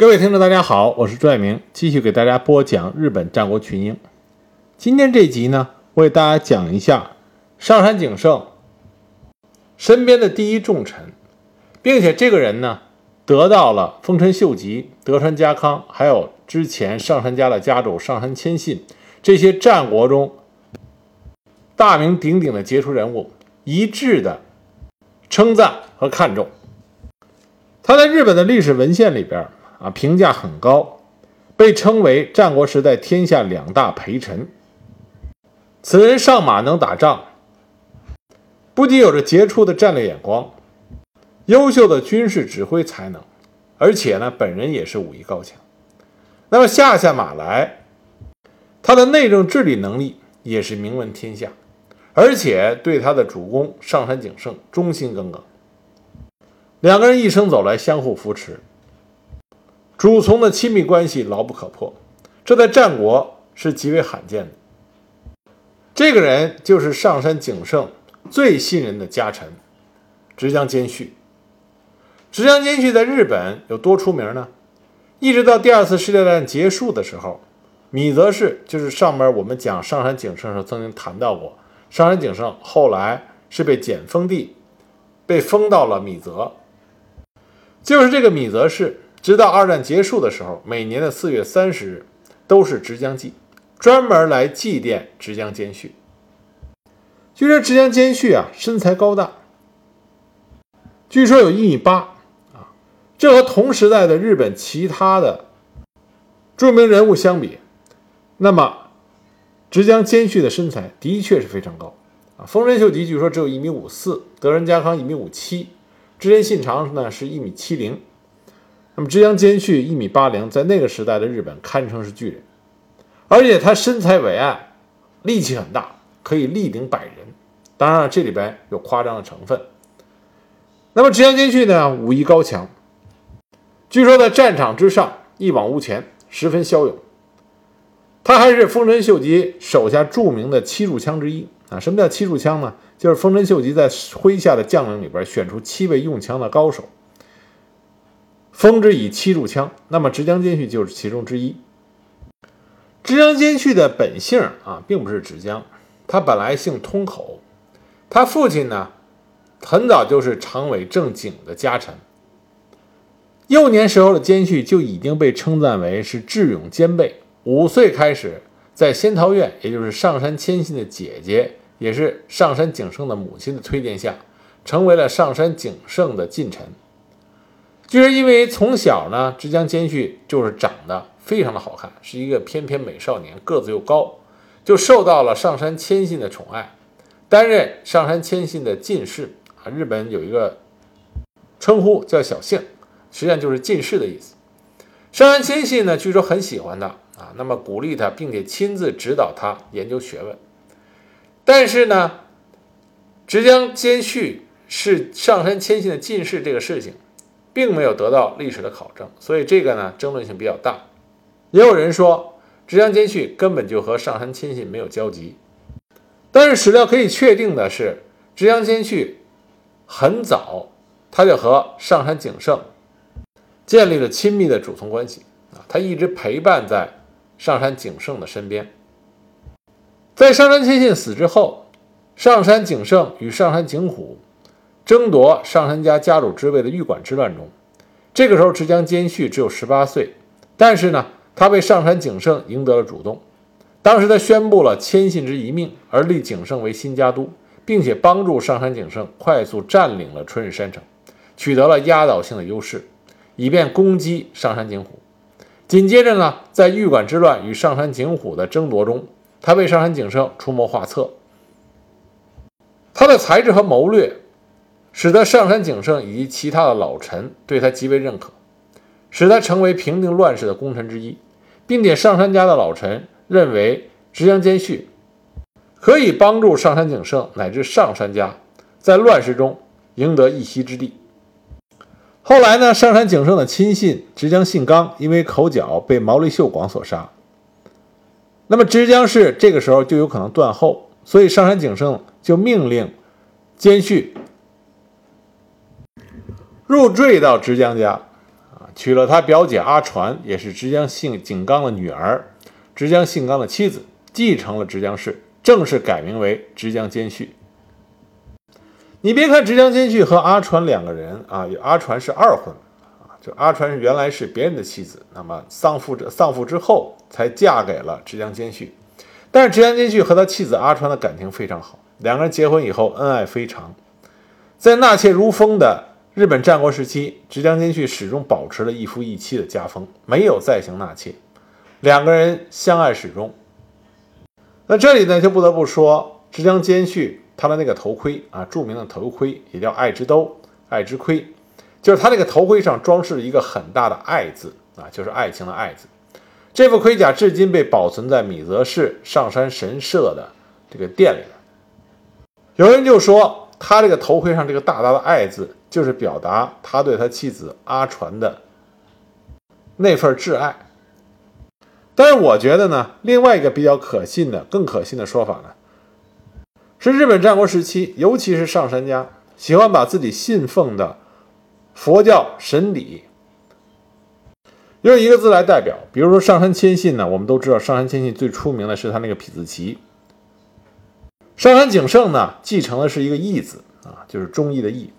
各位听众，大家好，我是朱爱明，继续给大家播讲日本战国群英。今天这集呢，为大家讲一下上杉景胜身边的第一重臣，并且这个人呢，得到了丰臣秀吉、德川家康，还有之前上杉家的家主上杉谦信这些战国中大名鼎鼎的杰出人物一致的称赞和看重。他在日本的历史文献里边啊，评价很高，被称为战国时代天下两大陪臣。此人上马能打仗，不仅有着杰出的战略眼光、优秀的军事指挥才能，而且呢，本人也是武艺高强。那么下下马来，他的内政治理能力也是名闻天下，而且对他的主公上杉景胜忠心耿耿。两个人一生走来，相互扶持，主从的亲密关系牢不可破，这在战国是极为罕见的。这个人就是上杉景胜最信任的家臣，直江兼续。直江兼续在日本有多出名呢？一直到第二次世界大战结束的时候，米泽氏就是上面我们讲上杉景胜时曾经谈到过，上杉景胜后来是被减封地，被封到了米泽。就是这个米泽氏，直到二战结束的时候，每年的四月三十日都是直江祭，专门来祭奠直江兼续。据说直江兼续啊，身材高大，据说有一米八啊，这和同时代的日本其他的著名人物相比，那么直江兼续的身材的确是非常高啊。丰臣秀吉据说只有一米五四，德仁家康一米五七。织田信长呢是一米七零，那么枝江兼续一米八零，在那个时代的日本堪称是巨人，而且他身材伟岸，力气很大，可以力顶百人。当然了，这里边有夸张的成分。那么织江兼续呢，武艺高强，据说在战场之上一往无前，十分骁勇。他还是丰臣秀吉手下著名的七柱枪之一啊。什么叫七柱枪呢？就是丰臣秀吉在麾下的将领里边选出七位用枪的高手，封之以七柱枪。那么直江兼续就是其中之一。直江兼续的本姓啊，并不是直江，他本来姓通口。他父亲呢，很早就是长尾正景的家臣。幼年时候的兼续就已经被称赞为是智勇兼备。五岁开始在仙桃院，也就是上杉谦信的姐姐。也是上杉景胜的母亲的推荐下，成为了上杉景胜的近臣。就是因为从小呢，直江兼续就是长得非常的好看，是一个翩翩美少年，个子又高，就受到了上杉谦信的宠爱，担任上杉谦信的近侍啊。日本有一个称呼叫小姓，实际上就是近侍的意思。上杉谦信呢，据说很喜欢他啊，那么鼓励他，并且亲自指导他研究学问。但是呢，直江兼续是上杉谦信的近侍这个事情，并没有得到历史的考证，所以这个呢争论性比较大。也有人说，直江兼续根本就和上杉谦信没有交集。但是史料可以确定的是，直江兼续很早他就和上杉景胜建立了亲密的主从关系啊，他一直陪伴在上杉景胜的身边。在上杉谦信死之后，上杉景胜与上杉景虎争夺上杉家家主之位的玉馆之乱中，这个时候直江兼续只有十八岁，但是呢，他为上杉景胜赢得了主动。当时他宣布了谦信之遗命，而立景胜为新家督，并且帮助上杉景胜快速占领了春日山城，取得了压倒性的优势，以便攻击上杉景虎。紧接着呢，在玉馆之乱与上杉景虎的争夺中，他为上杉景胜出谋划策，他的才智和谋略，使得上杉景胜以及其他的老臣对他极为认可，使他成为平定乱世的功臣之一，并且上杉家的老臣认为直江兼续可以帮助上杉景胜乃至上杉家在乱世中赢得一席之地。后来呢，上杉景胜的亲信直江信纲因为口角被毛利秀广所杀。那么直江氏这个时候就有可能断后，所以上杉景胜就命令兼续入赘到直江家，啊，娶了他表姐阿传，也是直江姓景纲的女儿，直江姓纲的妻子，继承了直江氏，正式改名为直江监续。你别看直江监续和阿传两个人啊，阿传是二婚啊，就阿传原来是别人的妻子，那么丧父之丧父之后才嫁给了直江监续，但是直江监续和他妻子阿传的感情非常好，两个人结婚以后恩爱非常，在纳妾如风的。日本战国时期，直江兼续始终保持了一夫一妻的家风，没有再行纳妾，两个人相爱始终。那这里呢，就不得不说直江兼续他的那个头盔啊，著名的头盔也叫爱之兜、爱之盔，就是他那个头盔上装饰了一个很大的爱字啊，就是爱情的爱字。这副盔甲至今被保存在米泽市上山神社的这个店里有人就说，他这个头盔上这个大大的爱字。就是表达他对他妻子阿传的那份挚爱，但是我觉得呢，另外一个比较可信的、更可信的说法呢，是日本战国时期，尤其是上杉家喜欢把自己信奉的佛教神理用一个字来代表，比如说上杉谦信呢，我们都知道上杉谦信最出名的是他那个匹字旗，上杉景胜呢继承的是一个义字啊，就是忠义的义。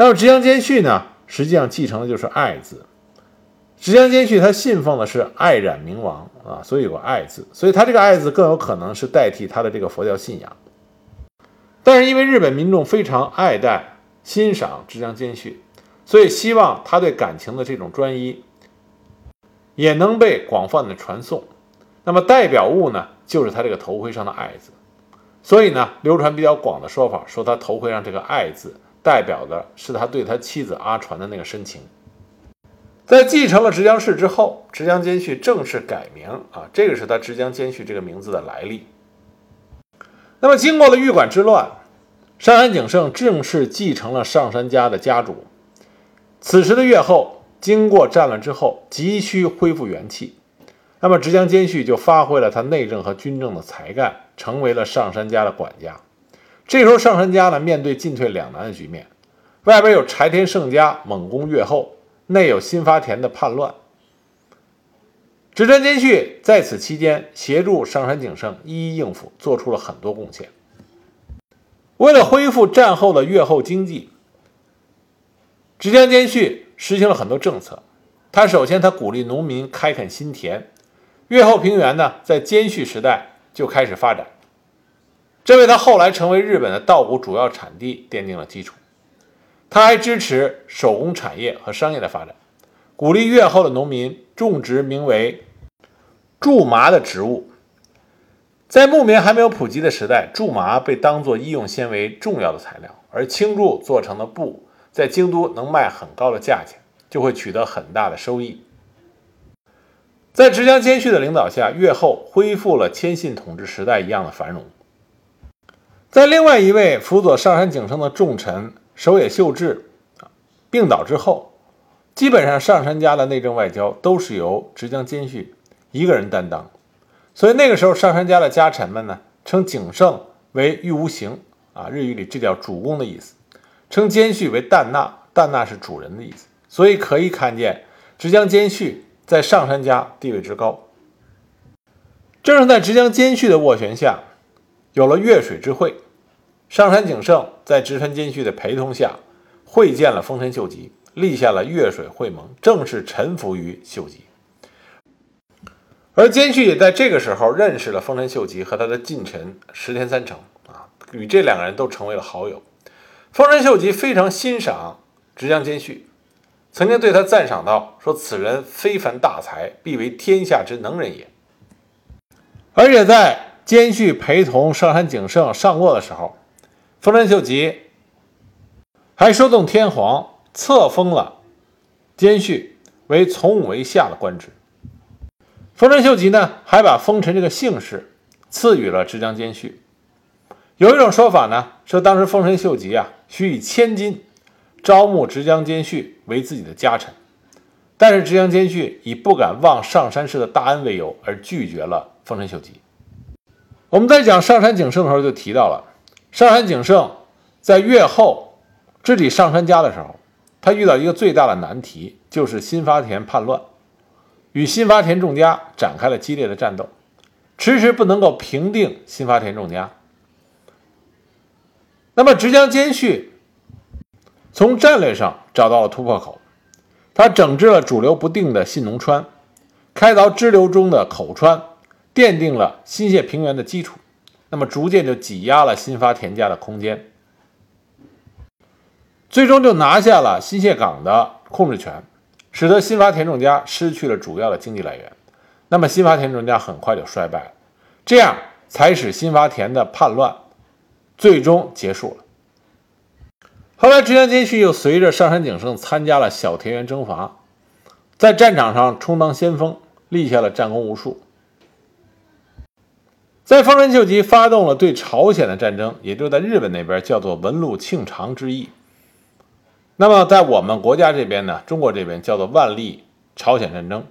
那么直江兼续呢，实际上继承的就是爱字。直江兼续他信奉的是爱染明王啊，所以有个爱字，所以他这个爱字更有可能是代替他的这个佛教信仰。但是因为日本民众非常爱戴、欣赏直江兼续，所以希望他对感情的这种专一也能被广泛的传颂。那么代表物呢，就是他这个头盔上的爱字。所以呢，流传比较广的说法说他头盔上这个爱字。代表的是他对他妻子阿传的那个深情。在继承了直江氏之后，直江兼续正式改名啊，这个是他直江兼续这个名字的来历。那么，经过了玉馆之乱，上杉景胜正式继承了上杉家的家主。此时的越后，经过战乱之后，急需恢复元气，那么直江兼续就发挥了他内政和军政的才干，成为了上杉家的管家。这时候上杉家呢面对进退两难的局面，外边有柴田胜家猛攻越后，内有新发田的叛乱。直川兼续在此期间协助上杉景胜一一应付，做出了很多贡献。为了恢复战后的越后经济，直江兼续实行了很多政策。他首先他鼓励农民开垦新田，越后平原呢在兼续时代就开始发展。这为他后来成为日本的稻谷主要产地奠定了基础。他还支持手工产业和商业的发展，鼓励越后的农民种植名为苎麻的植物。在木棉还没有普及的时代，苎麻被当作医用纤维重要的材料，而青苎做成的布在京都能卖很高的价钱，就会取得很大的收益。在直江兼续的领导下，越后恢复了谦信统治时代一样的繁荣。在另外一位辅佐上杉景胜的重臣守野秀治病倒之后，基本上上杉家的内政外交都是由直江兼续一个人担当，所以那个时候上杉家的家臣们呢称景胜为玉无形啊，日语里这叫主公的意思，称兼续为旦那，旦那是主人的意思，所以可以看见直江兼续在上杉家地位之高。正是在直江兼续的斡旋下。有了越水之会，上杉景胜在直川兼续的陪同下会见了丰臣秀吉，立下了越水会盟，正式臣服于秀吉。而兼续也在这个时候认识了丰臣秀吉和他的近臣石田三成啊，与这两个人都成为了好友。丰臣秀吉非常欣赏直江兼续，曾经对他赞赏道：“说此人非凡大才，必为天下之能人也。”而且在兼续陪同上杉景胜上洛的时候，丰臣秀吉还说动天皇册封了兼续为从五为下的官职。丰臣秀吉呢，还把丰臣这个姓氏赐予了直江兼续。有一种说法呢，说当时丰臣秀吉啊，许以千金招募直江兼续为自己的家臣，但是直江兼续以不敢忘上杉氏的大恩为由，而拒绝了丰臣秀吉。我们在讲上杉景胜的时候就提到了，上杉景胜在越后治理上杉家的时候，他遇到一个最大的难题，就是新发田叛乱，与新发田仲家展开了激烈的战斗，迟迟不能够平定新发田仲家。那么直江兼续从战略上找到了突破口，他整治了主流不定的信浓川，开凿支流中的口川，奠定了新泻平原的基础。那么逐渐就挤压了新发田家的空间。最终就拿下了新泻港的控制权，使得新发田仲家失去了主要的经济来源。那么新发田仲家很快就衰败了，这样才使新发田的叛乱最终结束了。后来，直江兼续又随着上杉景胜参加了小田园征伐，在战场上充当先锋，立下了战功无数。在丰臣秀吉发动了对朝鲜的战争，也就在日本那边叫做文禄庆长之役。那么在我们国家这边呢，中国这边叫做万历朝鲜战争。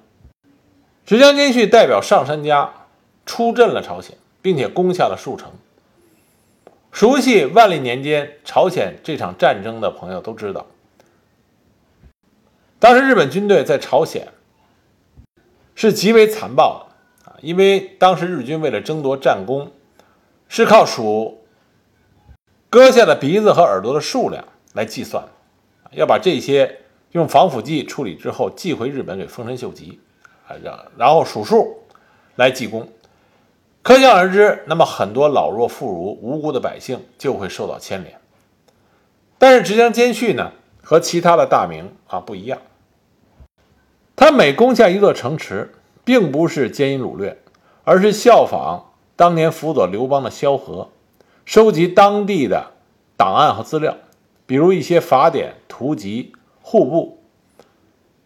直江兼续代表上杉家出阵了朝鲜，并且攻下了数城。熟悉万历年间朝鲜这场战争的朋友都知道，当时日本军队在朝鲜是极为残暴的，因为当时日军为了争夺战功，是靠数割下的鼻子和耳朵的数量来计算。要把这些用防腐剂处理之后寄回日本给丰臣秀吉，啊，然然后数数来记功，可想而知，那么很多老弱妇孺、无辜的百姓就会受到牵连。但是直江兼续呢，和其他的大名啊不一样，他每攻下一座城池，并不是奸淫掳掠，而是效仿当年辅佐刘邦的萧何，收集当地的档案和资料。比如一些法典、图籍、户部，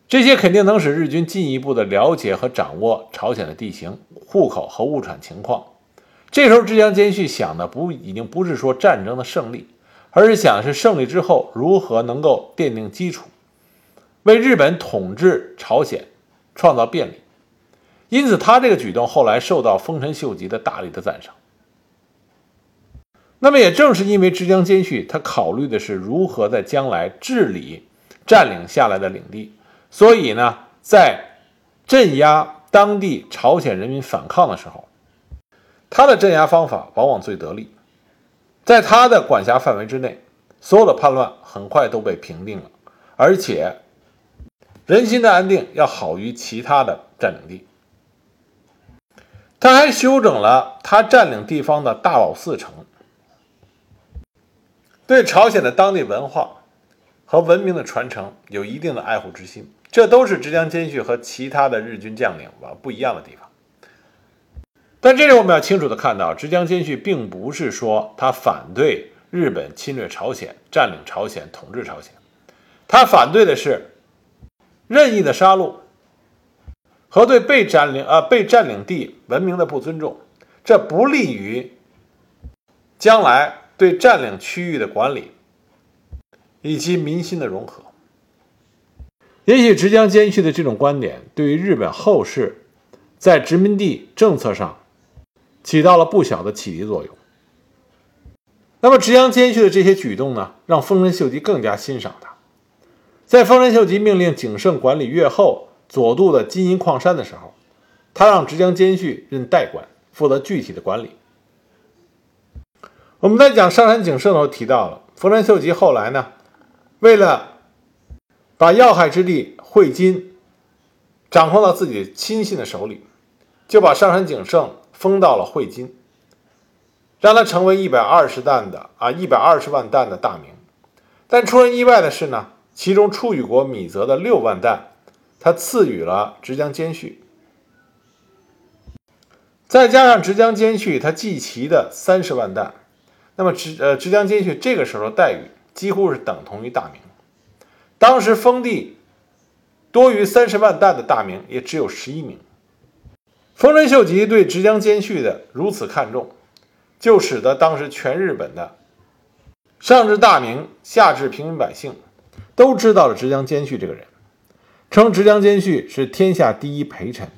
这些肯定能使日军进一步的了解和掌握朝鲜的地形、户口和物产情况。这时候，志江兼续想的不已经不是说战争的胜利，而是想是胜利之后如何能够奠定基础，为日本统治朝鲜创造便利。因此，他这个举动后来受到丰臣秀吉的大力的赞赏。那么也正是因为直江兼续，他考虑的是如何在将来治理占领下来的领地，所以呢，在镇压当地朝鲜人民反抗的时候，他的镇压方法往往最得力。在他的管辖范围之内，所有的叛乱很快都被平定了，而且人心的安定要好于其他的占领地。他还修整了他占领地方的大保寺城。对朝鲜的当地文化和文明的传承有一定的爱护之心，这都是直江兼续和其他的日军将领吧不一样的地方。但这里我们要清楚的看到，直江兼续并不是说他反对日本侵略朝鲜、占领朝鲜、统治朝鲜，他反对的是任意的杀戮和对被占领呃被占领地文明的不尊重，这不利于将来。对占领区域的管理以及民心的融合，也许直江兼续的这种观点对于日本后世在殖民地政策上起到了不小的启迪作用。那么直江兼续的这些举动呢，让丰臣秀吉更加欣赏他。在丰臣秀吉命令景胜管理越后佐渡的金银矿山的时候，他让直江兼续任代管，负责具体的管理。我们在讲上杉景胜的时候提到了，丰臣秀吉后来呢，为了把要害之地汇金掌控到自己亲信的手里，就把上杉景胜封到了汇金，让他成为一百二十担的啊一百二十万担的大名。但出人意外的是呢，其中出羽国米泽的六万担，他赐予了直江兼续，再加上直江兼续他祭旗的三十万担。那么直呃直江兼续这个时候待遇几乎是等同于大名，当时封地多于三十万担的大名也只有十一名。丰臣秀吉对直江兼续的如此看重，就使得当时全日本的上至大名，下至平民百姓，都知道了直江兼续这个人，称直江兼续是天下第一陪臣。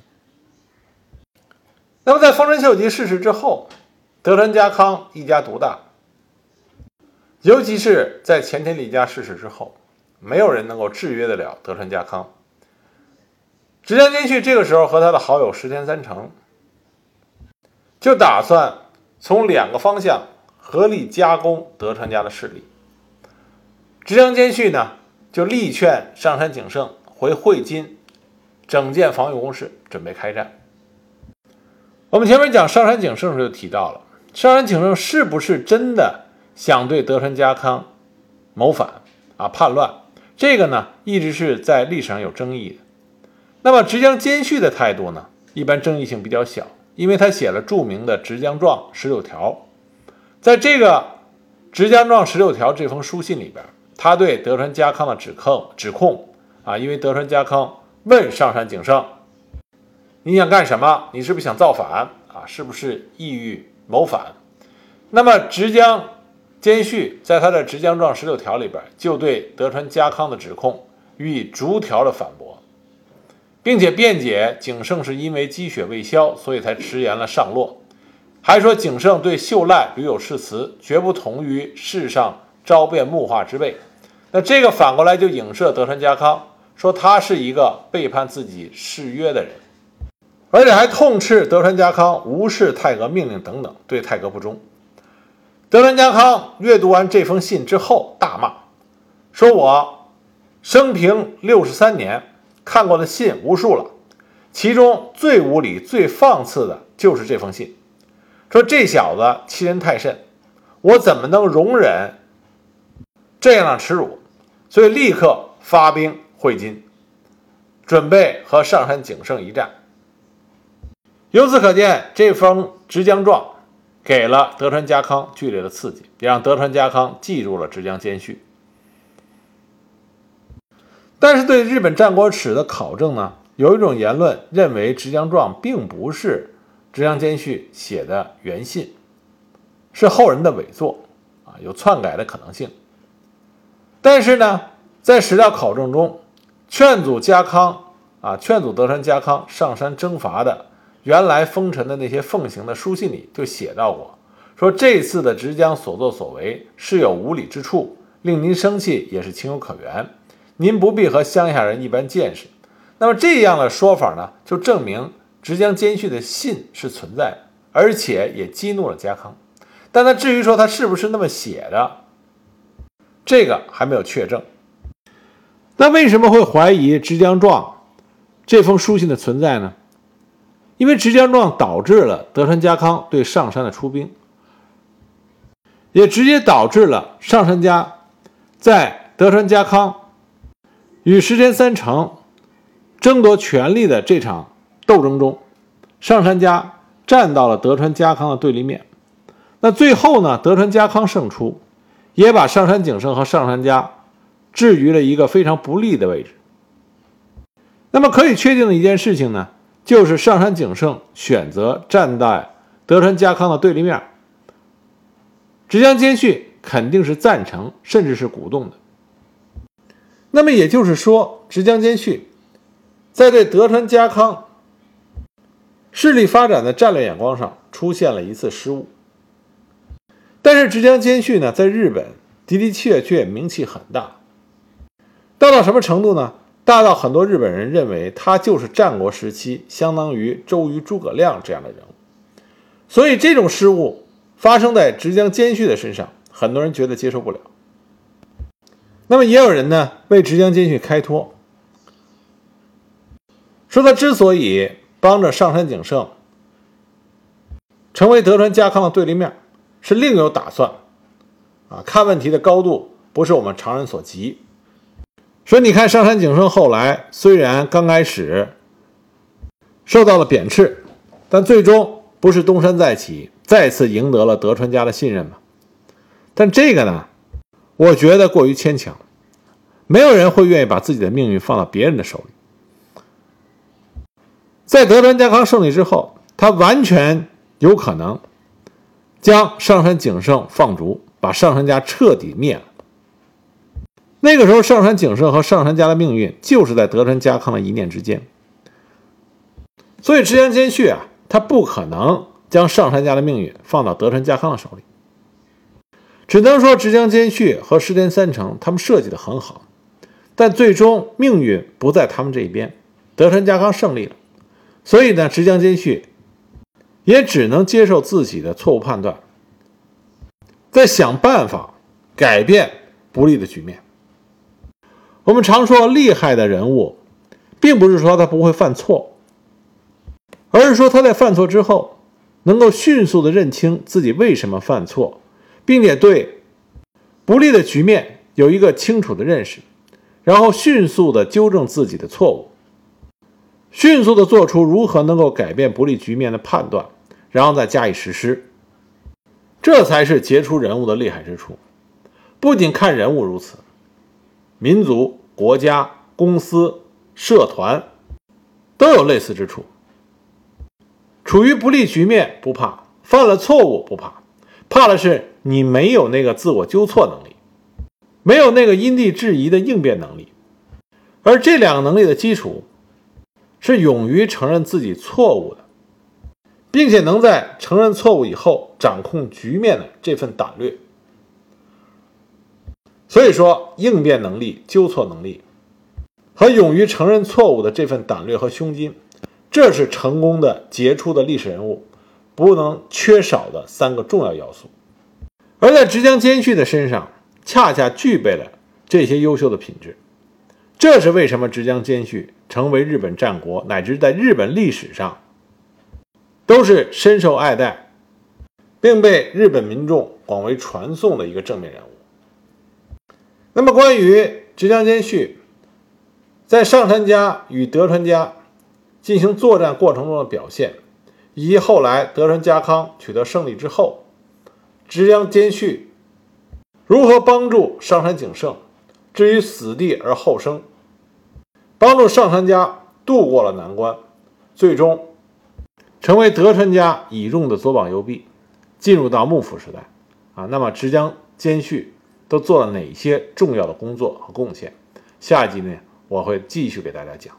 那么在丰臣秀吉逝世之后，德川家康一家独大。尤其是在前田利家逝世之后，没有人能够制约得了德川家康，直江兼续这个时候和他的好友石田三成就打算从两个方向合力夹攻德川家的势力。直江兼续呢，就力劝上杉景胜回会津整建防御工事，准备开战。我们前面讲上杉景胜时就提到了，上杉景胜是不是真的想对德川家康谋反啊叛乱？这个呢，一直是在历史上有争议的。那么直江兼续的态度呢，一般争议性比较小，因为他写了著名的《直江状十六条》。在这个《直江状十六条》这封书信里边，他对德川家康的指控指控啊，因为德川家康问上杉景胜：“你想干什么？你是不是想造反啊？是不是意欲谋反？”那么直江兼续在他的《直江状十六条》里边，就对德川家康的指控予以逐条的反驳。并且辩解景胜是因为积雪未消，所以才迟延了上洛，还说景胜对秀赖屡有誓词，绝不同于世上招变木化之辈。那这个反过来就影射德川家康，说他是一个背叛自己誓约的人，而且还痛斥德川家康无视太阁命令等等，对太阁不忠。德川家康阅读完这封信之后，大骂，说我生平六十三年。看过的信无数了，其中最无理、最放肆的就是这封信。说这小子欺人太甚，我怎么能容忍这样的耻辱？所以立刻发兵会津，准备和上杉景胜一战。由此可见，这封直江状给了德川家康剧烈的刺激，也让德川家康记住了直江兼续。但是对日本战国史的考证呢，有一种言论认为《直江状》并不是直江兼续写的原信，是后人的伪作，啊，有篡改的可能性。但是呢，在史料考证中，劝阻家康啊，劝阻德川家康上山征伐的原来封臣的那些奉行的书信里就写到过，说这次的直江所作所为是有无理之处，令您生气也是情有可原。您不必和乡下人一般见识。那么这样的说法呢，就证明直江兼续的信是存在，而且也激怒了家康。但他至于说他是不是那么写的，这个还没有确证。那为什么会怀疑直江状这封书信的存在呢？因为直江状导致了德川家康对上山的出兵，也直接导致了上杉家在德川家康。与石田三成争夺权力的这场斗争中，上杉家站到了德川家康的对立面。那最后呢，德川家康胜出，也把上杉景胜和上杉家置于了一个非常不利的位置。那么可以确定的一件事情呢，就是上杉景胜选择站在德川家康的对立面，直江兼续肯定是赞成，甚至是鼓动的。那么也就是说，直江兼续在对德川家康势力发展的战略眼光上出现了一次失误。但是直江兼续呢，在日本的的确确名气很大，大到什么程度呢？大到很多日本人认为他就是战国时期相当于周瑜、诸葛亮这样的人物。所以这种失误发生在直江兼续的身上，很多人觉得接受不了。那么也有人呢为直江兼续开脱，说他之所以帮着上杉景胜成为德川家康的对立面，是另有打算，啊，看问题的高度不是我们常人所及。说你看上杉景胜后来虽然刚开始受到了贬斥，但最终不是东山再起，再次赢得了德川家的信任吗？但这个呢？我觉得过于牵强，没有人会愿意把自己的命运放到别人的手里。在德川家康胜利之后，他完全有可能将上杉景胜放逐，把上杉家彻底灭了。那个时候，上杉景胜和上杉家的命运就是在德川家康的一念之间。所以，直江兼续啊，他不可能将上杉家的命运放到德川家康的手里。只能说直江兼续和石田三成他们设计的很好，但最终命运不在他们这一边。德川家康胜利了，所以呢，直江兼续也只能接受自己的错误判断，在想办法改变不利的局面。我们常说厉害的人物，并不是说他不会犯错，而是说他在犯错之后，能够迅速的认清自己为什么犯错，并且对不利的局面有一个清楚的认识，然后迅速的纠正自己的错误，迅速的做出如何能够改变不利局面的判断，然后再加以实施。这才是杰出人物的厉害之处。不仅看人物如此。民族、国家、公司、社团都有类似之处。处于不利局面不怕，犯了错误不怕，怕的是你没有那个自我纠错能力，没有那个因地制宜的应变能力。而这两个能力的基础是勇于承认自己错误的，并且能在承认错误以后掌控局面的这份胆略。所以说，应变能力、纠错能力和勇于承认错误的这份胆略和胸襟，这是成功的杰出的历史人物不能缺少的三个重要要素。而在直江兼续的身上，恰恰具备了这些优秀的品质。这是为什么直江兼续成为日本战国乃至在日本历史上都是深受爱戴，并被日本民众广为传颂的一个正面人物。那么，关于直江兼续在上杉家与德川家进行作战过程中的表现，以及后来德川家康取得胜利之后，直江兼续如何帮助上杉景胜置于死地而后生，帮助上杉家渡过了难关，最终成为德川家倚重的左膀右臂，进入到幕府时代啊。那么，直江兼续。都做了哪些重要的工作和贡献？下一集呢，我会继续给大家讲。